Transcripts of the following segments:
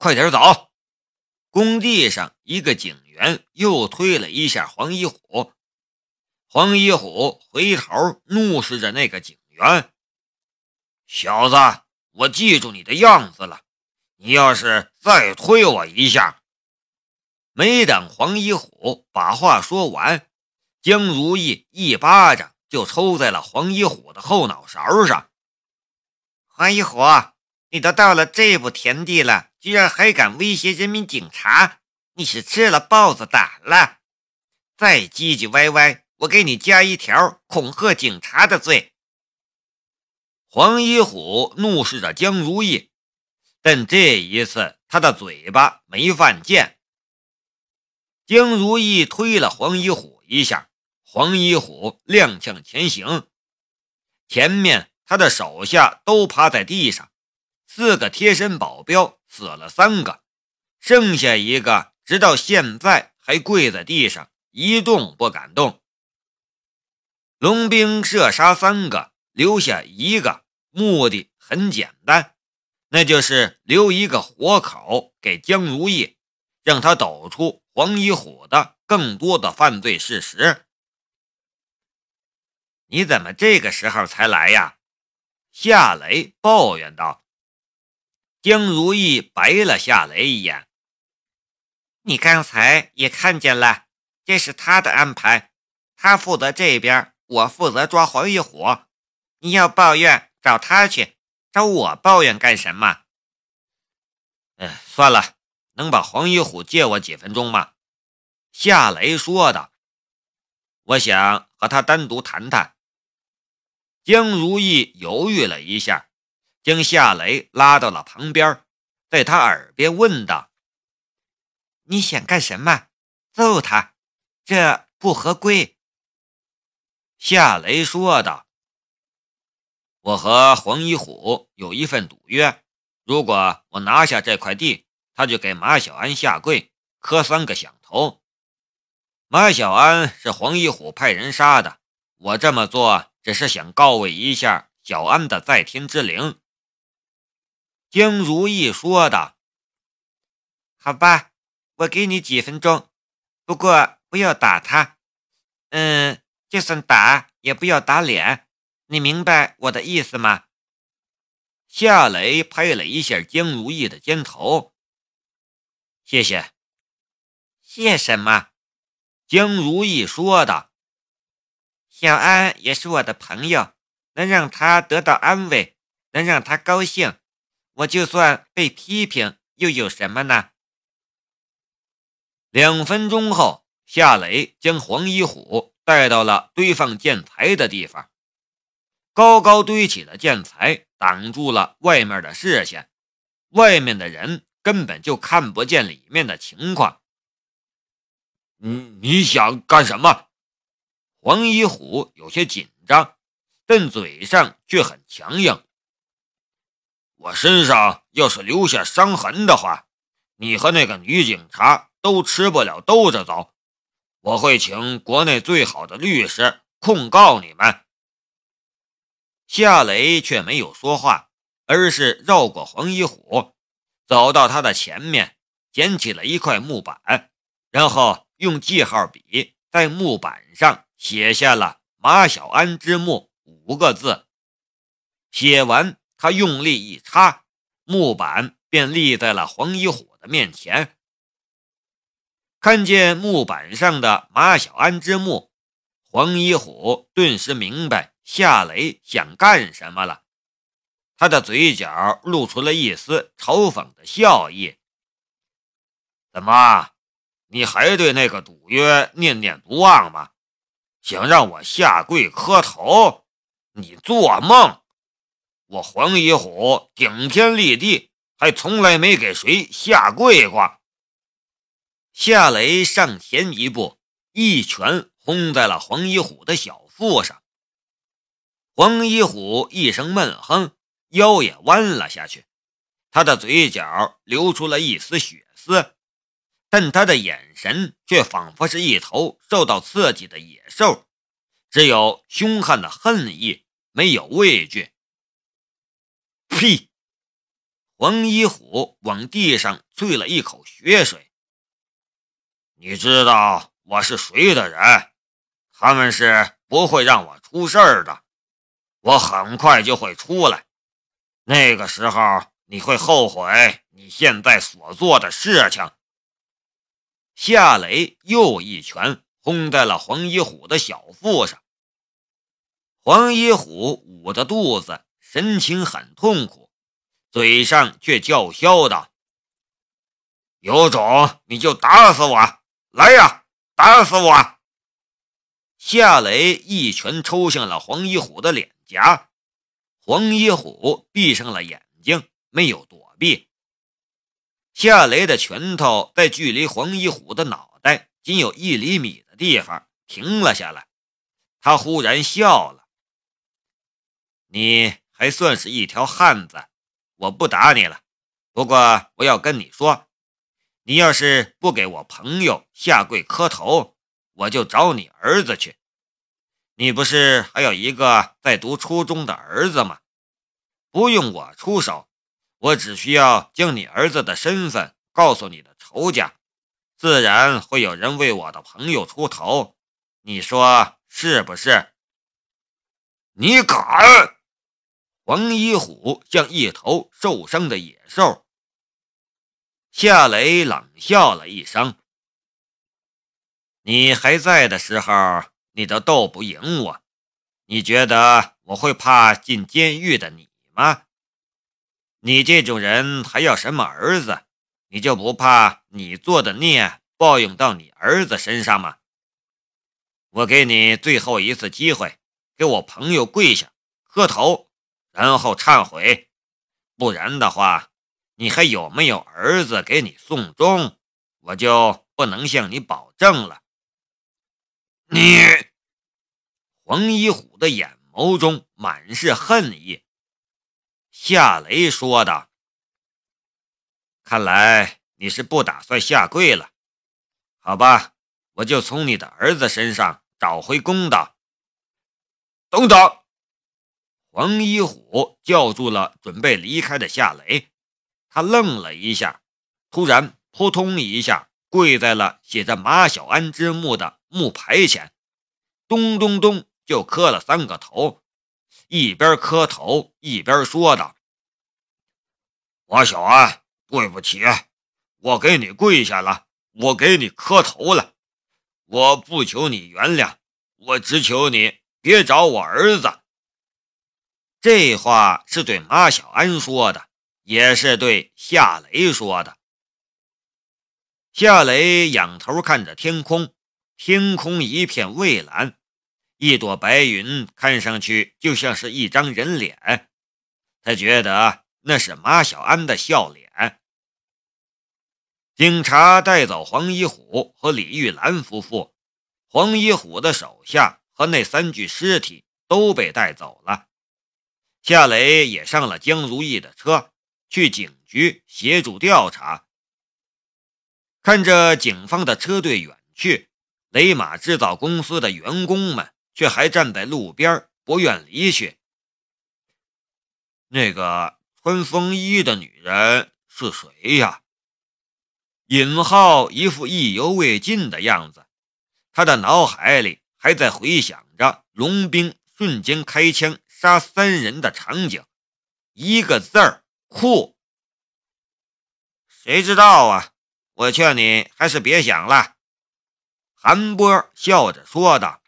快点走！工地上一个警员又推了一下黄一虎，黄一虎回头怒视着那个警员：“小子，我记住你的样子了，你要是再推我一下……”没等黄一虎把话说完，江如意一巴掌就抽在了黄一虎的后脑勺上。黄一虎，你都到了这步田地了！居然还敢威胁人民警察！你是吃了豹子胆了！再唧唧歪歪，我给你加一条恐吓警察的罪。黄一虎怒视着江如意，但这一次他的嘴巴没犯贱。江如意推了黄一虎一下，黄一虎踉跄前行，前面他的手下都趴在地上，四个贴身保镖。死了三个，剩下一个直到现在还跪在地上一动不敢动。龙兵射杀三个，留下一个，目的很简单，那就是留一个活口给江如意，让他抖出黄一虎的更多的犯罪事实。你怎么这个时候才来呀？夏雷抱怨道。江如意白了夏雷一眼：“你刚才也看见了，这是他的安排，他负责这边，我负责抓黄一虎。你要抱怨，找他去，找我抱怨干什么？”“嗯，算了，能把黄一虎借我几分钟吗？”夏雷说道。“我想和他单独谈谈。”江如意犹豫了一下。将夏雷拉到了旁边，在他耳边问道：“你想干什么？揍他？这不合规。”夏雷说道：“我和黄一虎有一份赌约，如果我拿下这块地，他就给马小安下跪，磕三个响头。马小安是黄一虎派人杀的，我这么做只是想告慰一下小安的在天之灵。”江如意说道：“好吧，我给你几分钟，不过不要打他。嗯，就算打也不要打脸，你明白我的意思吗？”夏雷拍了一下江如意的肩头：“谢谢。”“谢什么？”江如意说道：“小安也是我的朋友，能让他得到安慰，能让他高兴。”我就算被批评，又有什么呢？两分钟后，夏雷将黄一虎带到了堆放建材的地方。高高堆起的建材挡住了外面的视线，外面的人根本就看不见里面的情况。你你想干什么？黄一虎有些紧张，但嘴上却很强硬。我身上要是留下伤痕的话，你和那个女警察都吃不了兜着走。我会请国内最好的律师控告你们。夏雷却没有说话，而是绕过黄一虎，走到他的前面，捡起了一块木板，然后用记号笔在木板上写下了“马小安之墓”五个字。写完。他用力一插，木板便立在了黄一虎的面前。看见木板上的“马小安之墓”，黄一虎顿时明白夏雷想干什么了。他的嘴角露出了一丝嘲讽的笑意：“怎么，你还对那个赌约念念不忘吗？想让我下跪磕头？你做梦！”我黄一虎顶天立地，还从来没给谁下跪过。夏雷上前一步，一拳轰在了黄一虎的小腹上。黄一虎一声闷哼，腰也弯了下去，他的嘴角流出了一丝血丝，但他的眼神却仿佛是一头受到刺激的野兽，只有凶悍的恨意，没有畏惧。呸！黄一虎往地上啐了一口血水。你知道我是谁的人？他们是不会让我出事儿的。我很快就会出来，那个时候你会后悔你现在所做的事情。夏雷又一拳轰在了黄一虎的小腹上。黄一虎捂着肚子，神情很痛苦，嘴上却叫嚣道：“有种你就打死我！”来呀，打死我！夏雷一拳抽向了黄一虎的脸颊，黄一虎闭上了眼睛，没有躲避。夏雷的拳头在距离黄一虎的脑袋仅有一厘米的地方停了下来，他忽然笑了：“你还算是一条汉子，我不打你了。不过我要跟你说。”你要是不给我朋友下跪磕头，我就找你儿子去。你不是还有一个在读初中的儿子吗？不用我出手，我只需要将你儿子的身份告诉你的仇家，自然会有人为我的朋友出头。你说是不是？你敢！黄一虎像一头受伤的野兽。夏雷冷笑了一声：“你还在的时候，你都斗不赢我。你觉得我会怕进监狱的你吗？你这种人还要什么儿子？你就不怕你做的孽报应到你儿子身上吗？我给你最后一次机会，给我朋友跪下磕头，然后忏悔，不然的话。”你还有没有儿子给你送终？我就不能向你保证了。你，黄一虎的眼眸中满是恨意。夏雷说道：“看来你是不打算下跪了。好吧，我就从你的儿子身上找回公道。”等等！黄一虎叫住了准备离开的夏雷。他愣了一下，突然扑通一下跪在了写着“马小安之墓”的木牌前，咚咚咚就磕了三个头，一边磕头一边说道：“马小安，对不起，我给你跪下了，我给你磕头了，我不求你原谅，我只求你别找我儿子。”这话是对马小安说的。也是对夏雷说的。夏雷仰头看着天空，天空一片蔚蓝，一朵白云看上去就像是一张人脸。他觉得那是马小安的笑脸。警察带走黄一虎和李玉兰夫妇，黄一虎的手下和那三具尸体都被带走了。夏雷也上了江如意的车。去警局协助调查。看着警方的车队远去，雷马制造公司的员工们却还站在路边不愿离去。那个穿风衣的女人是谁呀？尹浩一副意犹未尽的样子，他的脑海里还在回想着龙兵瞬间开枪杀三人的场景，一个字儿。酷，谁知道啊？我劝你还是别想了。”韩波笑着说道，“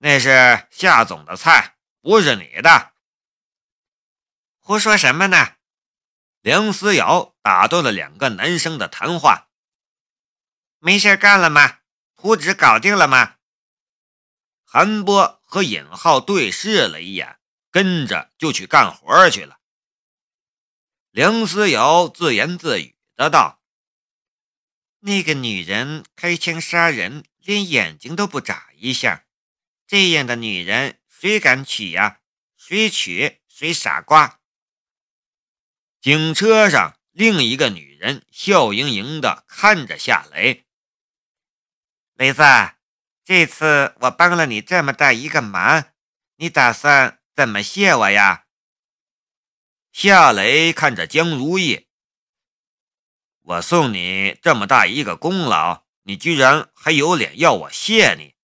那是夏总的菜，不是你的。”胡说什么呢？梁思瑶打断了两个男生的谈话。“没事干了吗？图纸搞定了吗？”韩波和尹浩对视了一眼，跟着就去干活去了。梁思瑶自言自语的道：“那个女人开枪杀人，连眼睛都不眨一下，这样的女人谁敢娶呀？谁娶谁傻瓜。”警车上，另一个女人笑盈盈的看着夏雷：“雷子，这次我帮了你这么大一个忙，你打算怎么谢我呀？”夏雷看着江如意，我送你这么大一个功劳，你居然还有脸要我谢你？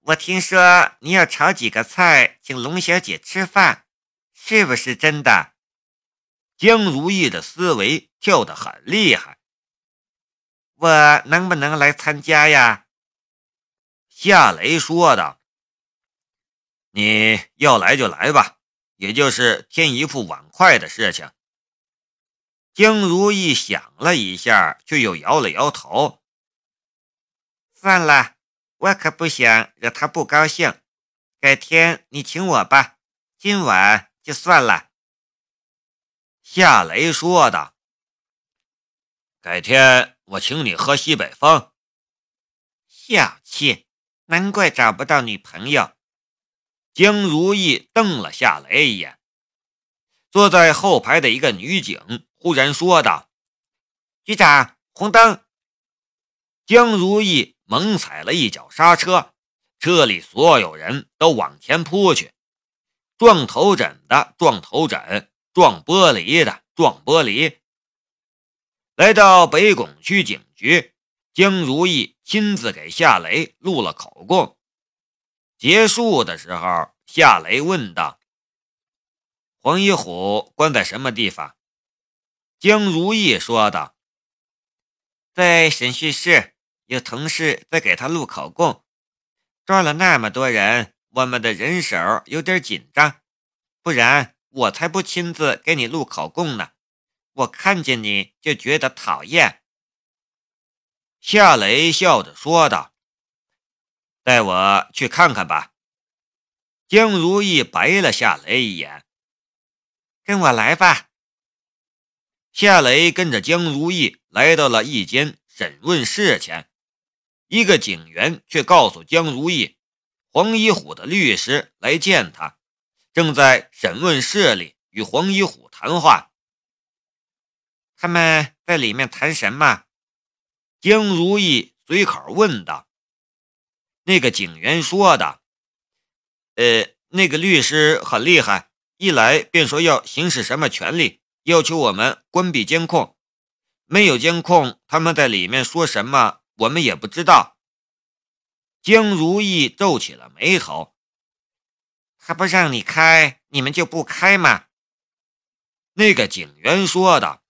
我听说你要炒几个菜请龙小姐吃饭，是不是真的？江如意的思维跳得很厉害。我能不能来参加呀？夏雷说道：“你要来就来吧，也就是添一副碗筷的事情。”江如意想了一下，却又摇了摇头：“算了，我可不想惹他不高兴。改天你请我吧，今晚就算了。”夏雷说道：“改天我请你喝西北风。”小气。难怪找不到女朋友。江如意瞪了夏雷一眼。坐在后排的一个女警忽然说道：“局长，红灯！”江如意猛踩了一脚刹车，车里所有人都往前扑去，撞头枕的撞头枕，撞玻璃的撞玻璃。来到北拱区警局。江如意亲自给夏雷录了口供。结束的时候，夏雷问道：“黄一虎关在什么地方？”江如意说道：“在审讯室，有同事在给他录口供。抓了那么多人，我们的人手有点紧张，不然我才不亲自给你录口供呢。我看见你就觉得讨厌。”夏雷笑着说道：“带我去看看吧。”江如意白了夏雷一眼：“跟我来吧。”夏雷跟着江如意来到了一间审问室前，一个警员却告诉江如意，黄一虎的律师来见他，正在审问室里与黄一虎谈话。他们在里面谈什么？江如意随口问道：“那个警员说的，呃，那个律师很厉害，一来便说要行使什么权利，要求我们关闭监控。没有监控，他们在里面说什么，我们也不知道。”江如意皱起了眉头：“他不让你开，你们就不开吗？”那个警员说的：“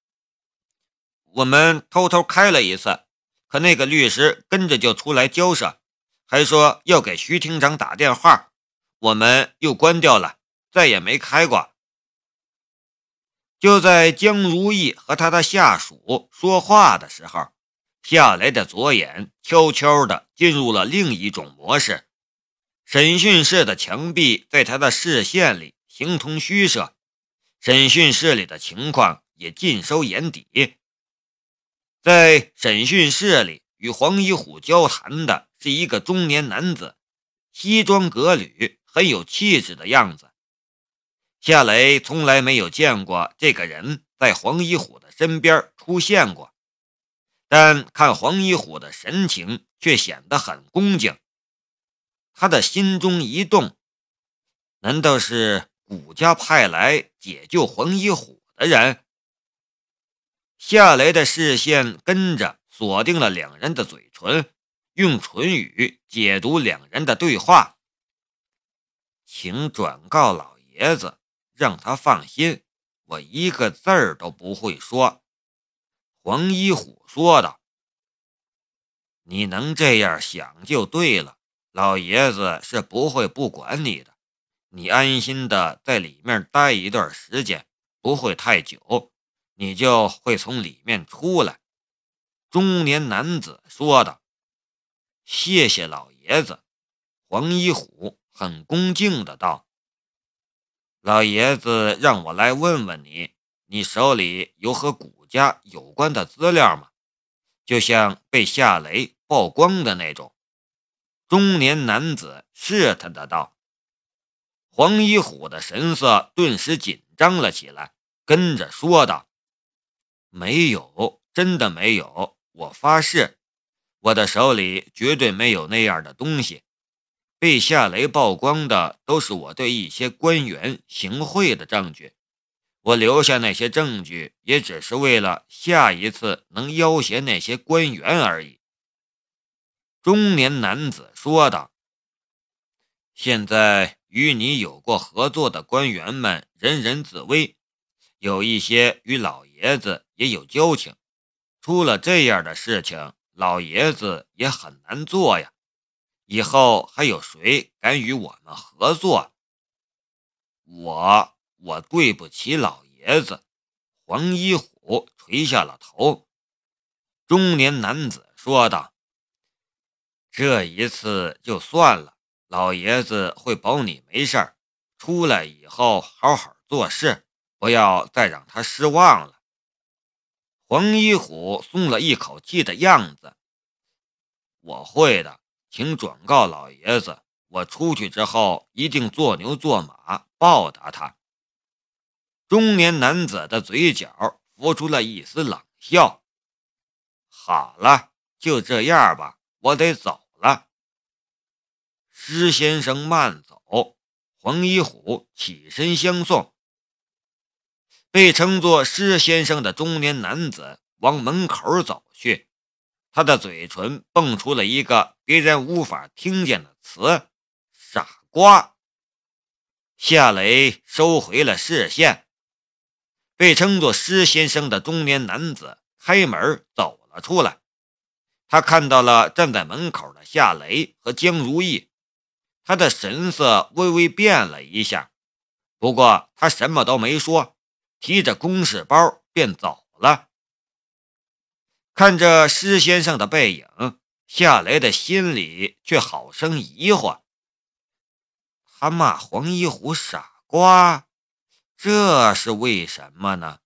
我们偷偷开了一次。”可那个律师跟着就出来交涉，还说要给徐厅长打电话，我们又关掉了，再也没开过。就在江如意和他的下属说话的时候，夏雷的左眼悄悄地进入了另一种模式，审讯室的墙壁在他的视线里形同虚设，审讯室里的情况也尽收眼底。在审讯室里，与黄一虎交谈的是一个中年男子，西装革履，很有气质的样子。夏雷从来没有见过这个人在黄一虎的身边出现过，但看黄一虎的神情却显得很恭敬。他的心中一动，难道是谷家派来解救黄一虎的人？夏雷的视线跟着锁定了两人的嘴唇，用唇语解读两人的对话。请转告老爷子，让他放心，我一个字儿都不会说。”黄一虎说道。“你能这样想就对了，老爷子是不会不管你的。你安心的在里面待一段时间，不会太久。”你就会从里面出来。”中年男子说道。“谢谢老爷子。”黄一虎很恭敬的道。“老爷子让我来问问你，你手里有和谷家有关的资料吗？就像被夏雷曝光的那种。”中年男子试探的道。黄一虎的神色顿时紧张了起来，跟着说道。没有，真的没有。我发誓，我的手里绝对没有那样的东西。被夏雷曝光的都是我对一些官员行贿的证据。我留下那些证据，也只是为了下一次能要挟那些官员而已。”中年男子说道。“现在与你有过合作的官员们人人自危，有一些与老爷子也有交情。出了这样的事情，老爷子也很难做呀。以后还有谁敢与我们合作？”我我对不起老爷子，黄一虎垂下了头。中年男子说道：“这一次就算了，老爷子会保你没事儿。出来以后好好做事，不要再让他失望了。”黄一虎松了一口气的样子。我会的，请转告老爷子。我出去之后，一定做牛做马报答他。中年男子的嘴角浮出了一丝冷笑。好了，就这样吧，我得走了。施先生慢走。黄一虎起身相送。被称作施先生的中年男子往门口走去，他的嘴唇蹦出了一个别人无法听见的词。傻瓜！夏雷收回了视线。被称作施先生的中年男子开门走了出来。他看到了站在门口的夏雷和江如意，他的神色微微变了一下。不过他什么都没说，提着公事包便走了。看着施先生的背影，夏雷的心里却好生疑惑。他骂黄一虎傻瓜，这是为什么呢？